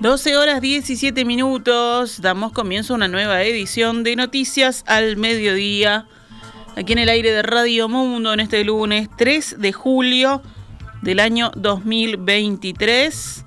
12 horas 17 minutos, damos comienzo a una nueva edición de Noticias al Mediodía, aquí en el aire de Radio Mundo en este lunes 3 de julio del año 2023.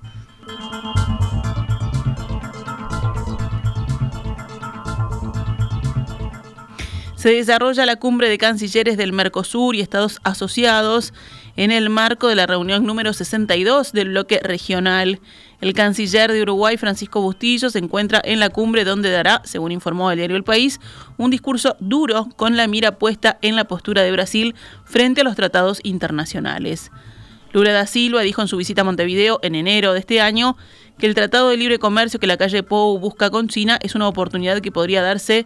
Se desarrolla la cumbre de cancilleres del Mercosur y Estados asociados en el marco de la reunión número 62 del bloque regional. El canciller de Uruguay, Francisco Bustillo, se encuentra en la cumbre donde dará, según informó el diario El País, un discurso duro con la mira puesta en la postura de Brasil frente a los tratados internacionales. Lula da Silva dijo en su visita a Montevideo en enero de este año que el Tratado de Libre Comercio que la calle Pou busca con China es una oportunidad que podría darse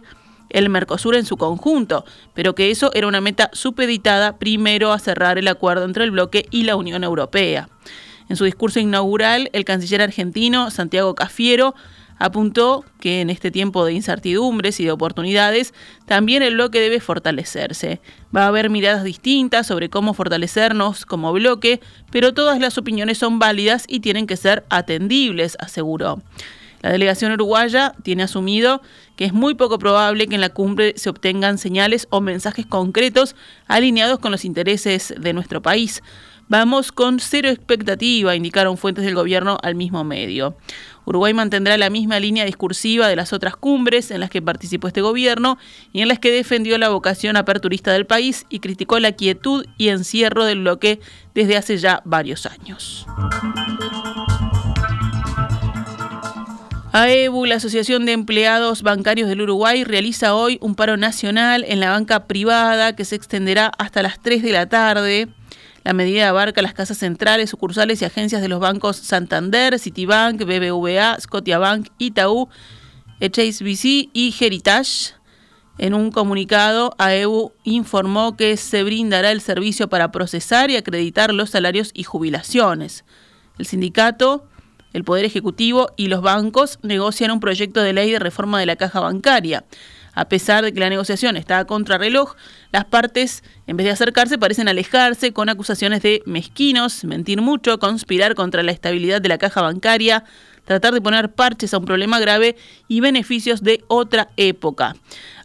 el Mercosur en su conjunto, pero que eso era una meta supeditada primero a cerrar el acuerdo entre el bloque y la Unión Europea. En su discurso inaugural, el canciller argentino Santiago Cafiero apuntó que en este tiempo de incertidumbres y de oportunidades, también el bloque debe fortalecerse. Va a haber miradas distintas sobre cómo fortalecernos como bloque, pero todas las opiniones son válidas y tienen que ser atendibles, aseguró. La delegación uruguaya tiene asumido que es muy poco probable que en la cumbre se obtengan señales o mensajes concretos alineados con los intereses de nuestro país. Vamos con cero expectativa, indicaron fuentes del gobierno al mismo medio. Uruguay mantendrá la misma línea discursiva de las otras cumbres en las que participó este gobierno y en las que defendió la vocación aperturista del país y criticó la quietud y encierro del bloque desde hace ya varios años. AEBU, la Asociación de Empleados Bancarios del Uruguay, realiza hoy un paro nacional en la banca privada que se extenderá hasta las 3 de la tarde. La medida abarca las casas centrales, sucursales y agencias de los bancos Santander, Citibank, BBVA, Scotiabank, Itaú, HSBC y Heritage. En un comunicado, AEBU informó que se brindará el servicio para procesar y acreditar los salarios y jubilaciones. El sindicato el Poder Ejecutivo y los bancos negocian un proyecto de ley de reforma de la caja bancaria. A pesar de que la negociación está a contrarreloj, las partes, en vez de acercarse, parecen alejarse con acusaciones de mezquinos, mentir mucho, conspirar contra la estabilidad de la caja bancaria, tratar de poner parches a un problema grave y beneficios de otra época.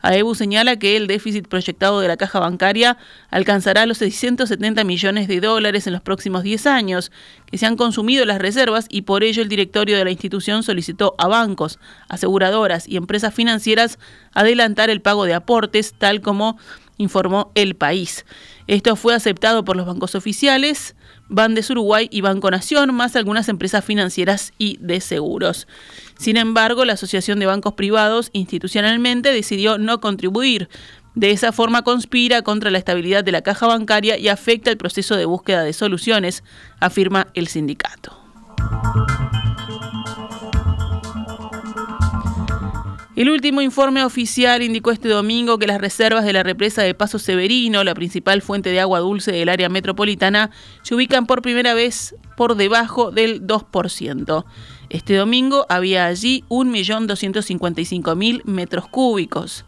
AEBU señala que el déficit proyectado de la caja bancaria alcanzará los 670 millones de dólares en los próximos 10 años, que se han consumido las reservas y por ello el directorio de la institución solicitó a bancos, aseguradoras y empresas financieras adelantar el pago de aportes, tal como informó el país. Esto fue aceptado por los bancos oficiales, Bandes Uruguay y Banco Nación, más algunas empresas financieras y de seguros. Sin embargo, la Asociación de Bancos Privados institucionalmente decidió no contribuir. De esa forma conspira contra la estabilidad de la caja bancaria y afecta el proceso de búsqueda de soluciones, afirma el sindicato. El último informe oficial indicó este domingo que las reservas de la represa de Paso Severino, la principal fuente de agua dulce del área metropolitana, se ubican por primera vez por debajo del 2%. Este domingo había allí 1.255.000 metros cúbicos.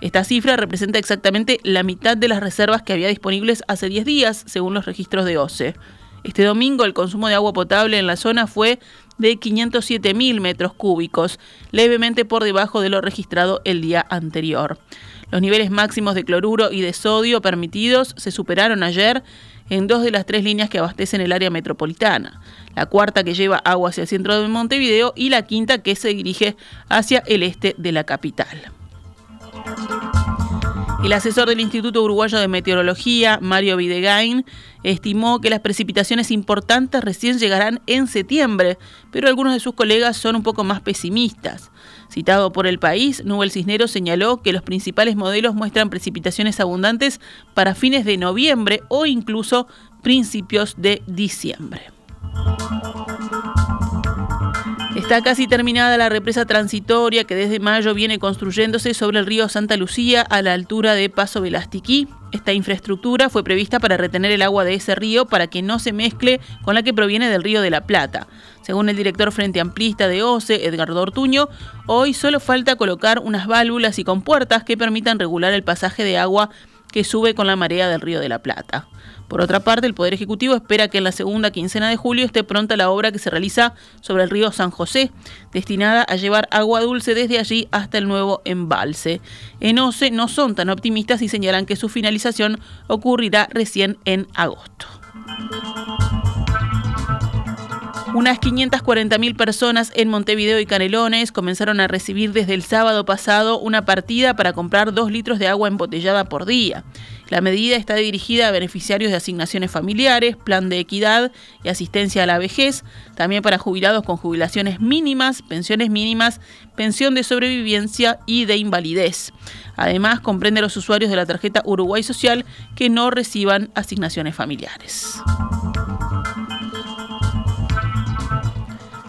Esta cifra representa exactamente la mitad de las reservas que había disponibles hace 10 días, según los registros de OCE. Este domingo el consumo de agua potable en la zona fue de 507.000 metros cúbicos, levemente por debajo de lo registrado el día anterior. Los niveles máximos de cloruro y de sodio permitidos se superaron ayer en dos de las tres líneas que abastecen el área metropolitana. La cuarta que lleva agua hacia el centro de Montevideo y la quinta que se dirige hacia el este de la capital. El asesor del Instituto Uruguayo de Meteorología, Mario Videgain, estimó que las precipitaciones importantes recién llegarán en septiembre, pero algunos de sus colegas son un poco más pesimistas. Citado por el país, Nubel Cisneros señaló que los principales modelos muestran precipitaciones abundantes para fines de noviembre o incluso principios de diciembre. Está casi terminada la represa transitoria que desde mayo viene construyéndose sobre el río Santa Lucía a la altura de Paso Velastiquí. Esta infraestructura fue prevista para retener el agua de ese río para que no se mezcle con la que proviene del río de la Plata. Según el director Frente Amplista de OCE, Edgardo Ortuño, hoy solo falta colocar unas válvulas y compuertas que permitan regular el pasaje de agua que sube con la marea del Río de la Plata. Por otra parte, el Poder Ejecutivo espera que en la segunda quincena de julio esté pronta la obra que se realiza sobre el río San José, destinada a llevar agua dulce desde allí hasta el nuevo embalse. En OCE no son tan optimistas y señalan que su finalización ocurrirá recién en agosto. Unas 540.000 personas en Montevideo y Canelones comenzaron a recibir desde el sábado pasado una partida para comprar dos litros de agua embotellada por día. La medida está dirigida a beneficiarios de asignaciones familiares, plan de equidad y asistencia a la vejez, también para jubilados con jubilaciones mínimas, pensiones mínimas, pensión de sobrevivencia y de invalidez. Además, comprende a los usuarios de la tarjeta Uruguay Social que no reciban asignaciones familiares.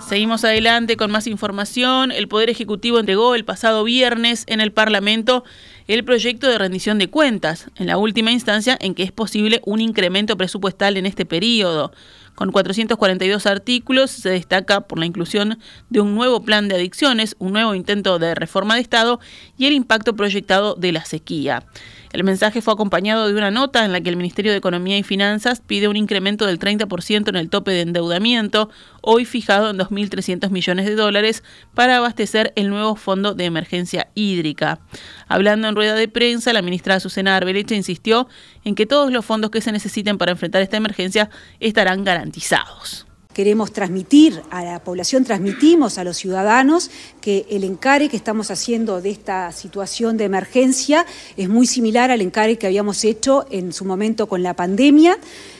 Seguimos adelante con más información. El Poder Ejecutivo entregó el pasado viernes en el Parlamento el proyecto de rendición de cuentas, en la última instancia en que es posible un incremento presupuestal en este periodo. Con 442 artículos se destaca por la inclusión de un nuevo plan de adicciones, un nuevo intento de reforma de Estado y el impacto proyectado de la sequía. El mensaje fue acompañado de una nota en la que el Ministerio de Economía y Finanzas pide un incremento del 30% en el tope de endeudamiento, hoy fijado en 2.300 millones de dólares, para abastecer el nuevo fondo de emergencia hídrica. Hablando en rueda de prensa, la ministra Azucena Arbeleche insistió en que todos los fondos que se necesiten para enfrentar esta emergencia estarán garantizados queremos transmitir a la población, transmitimos a los ciudadanos que el encare que estamos haciendo de esta situación de emergencia es muy similar al encare que habíamos hecho en su momento con la pandemia.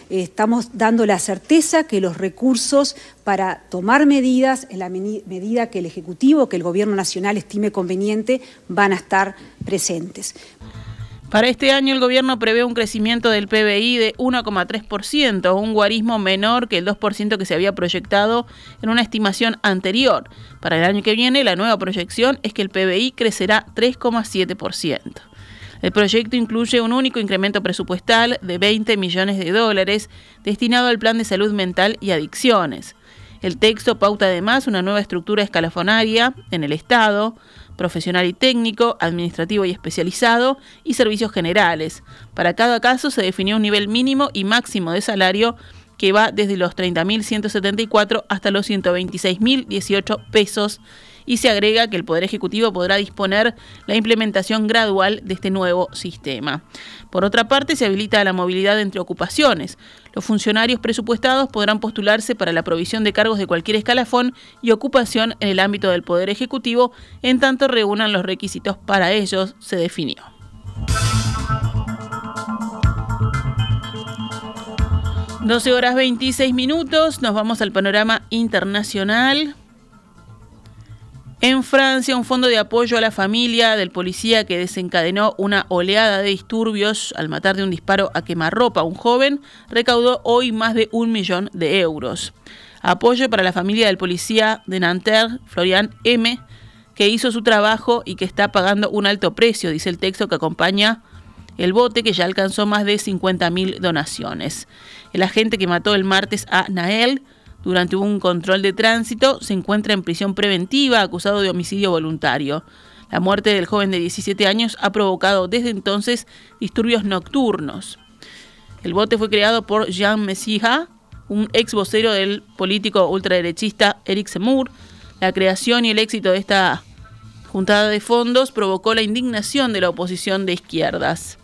Estamos dando la certeza que los recursos para tomar medidas, en la medida que el Ejecutivo, que el Gobierno Nacional estime conveniente, van a estar presentes. Para este año el gobierno prevé un crecimiento del PBI de 1,3%, un guarismo menor que el 2% que se había proyectado en una estimación anterior. Para el año que viene la nueva proyección es que el PBI crecerá 3,7%. El proyecto incluye un único incremento presupuestal de 20 millones de dólares destinado al plan de salud mental y adicciones. El texto pauta además una nueva estructura escalafonaria en el Estado, profesional y técnico, administrativo y especializado y servicios generales. Para cada caso se definió un nivel mínimo y máximo de salario que va desde los 30.174 hasta los 126.018 pesos y se agrega que el Poder Ejecutivo podrá disponer la implementación gradual de este nuevo sistema. Por otra parte, se habilita la movilidad entre ocupaciones. Los funcionarios presupuestados podrán postularse para la provisión de cargos de cualquier escalafón y ocupación en el ámbito del Poder Ejecutivo, en tanto reúnan los requisitos para ellos, se definió. ...12 horas 26 minutos... ...nos vamos al panorama internacional... En Francia, un fondo de apoyo a la familia del policía que desencadenó una oleada de disturbios al matar de un disparo a quemarropa a un joven recaudó hoy más de un millón de euros. Apoyo para la familia del policía de Nanterre, Florian M., que hizo su trabajo y que está pagando un alto precio, dice el texto que acompaña el bote que ya alcanzó más de 50.000 donaciones. El agente que mató el martes a Nael durante un control de tránsito, se encuentra en prisión preventiva acusado de homicidio voluntario. La muerte del joven de 17 años ha provocado desde entonces disturbios nocturnos. El bote fue creado por Jean Messija, un ex vocero del político ultraderechista Eric Zemmour. La creación y el éxito de esta juntada de fondos provocó la indignación de la oposición de izquierdas.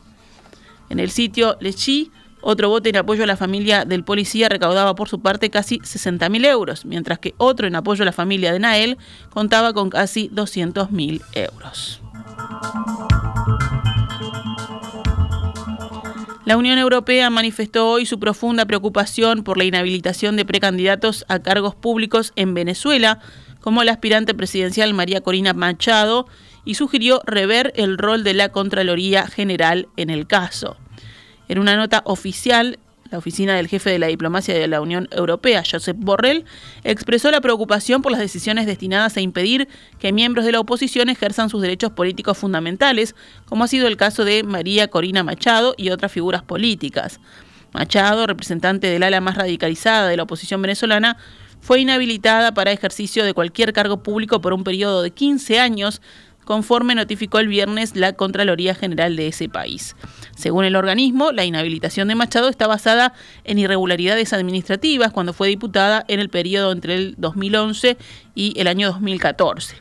En el sitio Lechi otro bote en apoyo a la familia del policía recaudaba por su parte casi 60.000 euros, mientras que otro en apoyo a la familia de Nael contaba con casi 200.000 euros. La Unión Europea manifestó hoy su profunda preocupación por la inhabilitación de precandidatos a cargos públicos en Venezuela, como la aspirante presidencial María Corina Machado, y sugirió rever el rol de la Contraloría General en el caso. En una nota oficial, la oficina del jefe de la diplomacia de la Unión Europea, Josep Borrell, expresó la preocupación por las decisiones destinadas a impedir que miembros de la oposición ejerzan sus derechos políticos fundamentales, como ha sido el caso de María Corina Machado y otras figuras políticas. Machado, representante del ala más radicalizada de la oposición venezolana, fue inhabilitada para ejercicio de cualquier cargo público por un periodo de 15 años conforme notificó el viernes la Contraloría General de ese país. Según el organismo, la inhabilitación de Machado está basada en irregularidades administrativas cuando fue diputada en el periodo entre el 2011 y el año 2014.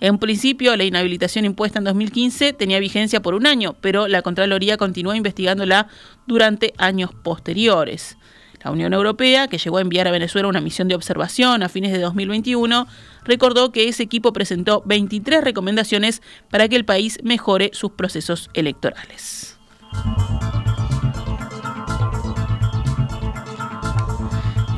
En principio, la inhabilitación impuesta en 2015 tenía vigencia por un año, pero la Contraloría continuó investigándola durante años posteriores. La Unión Europea, que llegó a enviar a Venezuela una misión de observación a fines de 2021, recordó que ese equipo presentó 23 recomendaciones para que el país mejore sus procesos electorales.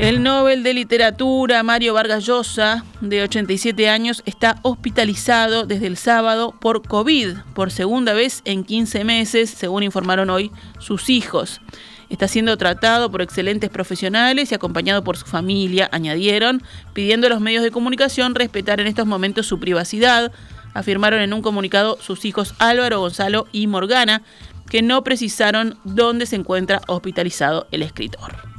El Nobel de Literatura Mario Vargas Llosa, de 87 años, está hospitalizado desde el sábado por COVID, por segunda vez en 15 meses, según informaron hoy sus hijos. Está siendo tratado por excelentes profesionales y acompañado por su familia, añadieron, pidiendo a los medios de comunicación respetar en estos momentos su privacidad, afirmaron en un comunicado sus hijos Álvaro, Gonzalo y Morgana, que no precisaron dónde se encuentra hospitalizado el escritor.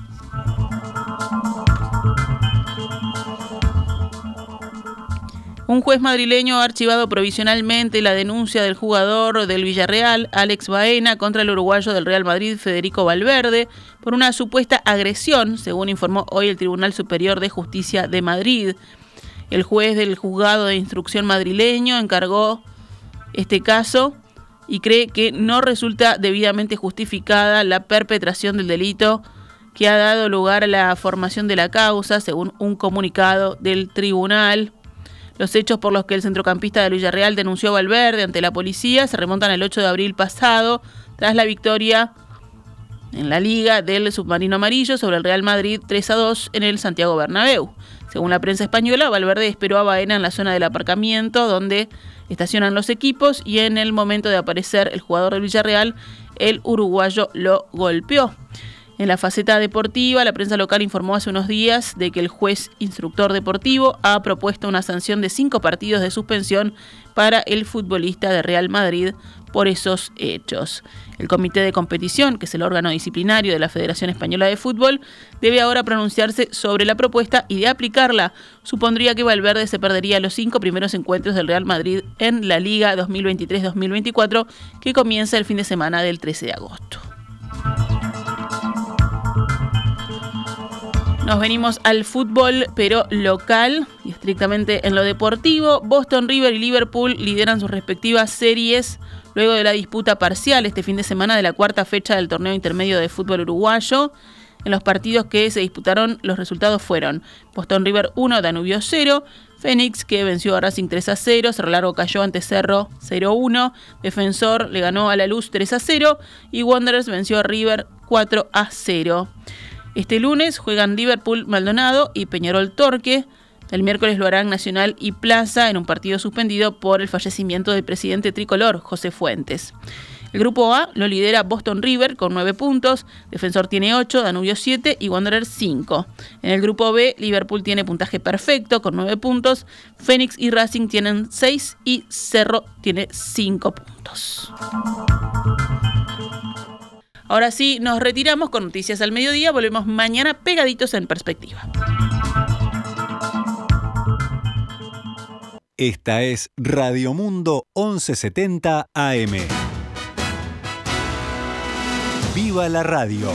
Un juez madrileño ha archivado provisionalmente la denuncia del jugador del Villarreal, Alex Baena, contra el uruguayo del Real Madrid, Federico Valverde, por una supuesta agresión, según informó hoy el Tribunal Superior de Justicia de Madrid. El juez del juzgado de instrucción madrileño encargó este caso y cree que no resulta debidamente justificada la perpetración del delito que ha dado lugar a la formación de la causa, según un comunicado del tribunal. Los hechos por los que el centrocampista de Villarreal denunció a Valverde ante la policía se remontan al 8 de abril pasado, tras la victoria en la liga del submarino amarillo sobre el Real Madrid 3 a 2 en el Santiago Bernabéu. Según la prensa española, Valverde esperó a Baena en la zona del aparcamiento donde estacionan los equipos y en el momento de aparecer el jugador del Villarreal, el uruguayo lo golpeó. En la faceta deportiva, la prensa local informó hace unos días de que el juez instructor deportivo ha propuesto una sanción de cinco partidos de suspensión para el futbolista de Real Madrid por esos hechos. El comité de competición, que es el órgano disciplinario de la Federación Española de Fútbol, debe ahora pronunciarse sobre la propuesta y de aplicarla. Supondría que Valverde se perdería los cinco primeros encuentros del Real Madrid en la Liga 2023-2024, que comienza el fin de semana del 13 de agosto. Nos venimos al fútbol, pero local y estrictamente en lo deportivo. Boston River y Liverpool lideran sus respectivas series luego de la disputa parcial este fin de semana de la cuarta fecha del torneo intermedio de fútbol uruguayo. En los partidos que se disputaron, los resultados fueron Boston River 1, Danubio 0, Fénix que venció a Racing 3 a 0, Cerro Largo cayó ante Cerro 0-1, Defensor le ganó a La Luz 3 a 0 y Wanderers venció a River 4 a 0. Este lunes juegan Liverpool Maldonado y Peñarol Torque. El miércoles lo harán Nacional y Plaza en un partido suspendido por el fallecimiento del presidente tricolor, José Fuentes. El grupo A lo lidera Boston River con 9 puntos, Defensor tiene 8, Danubio 7 y Wanderer 5. En el grupo B, Liverpool tiene puntaje perfecto con 9 puntos, Fénix y Racing tienen 6 y Cerro tiene 5 puntos. Ahora sí, nos retiramos con noticias al mediodía. Volvemos mañana pegaditos en perspectiva. Esta es Radio Mundo 1170 AM. ¡Viva la radio!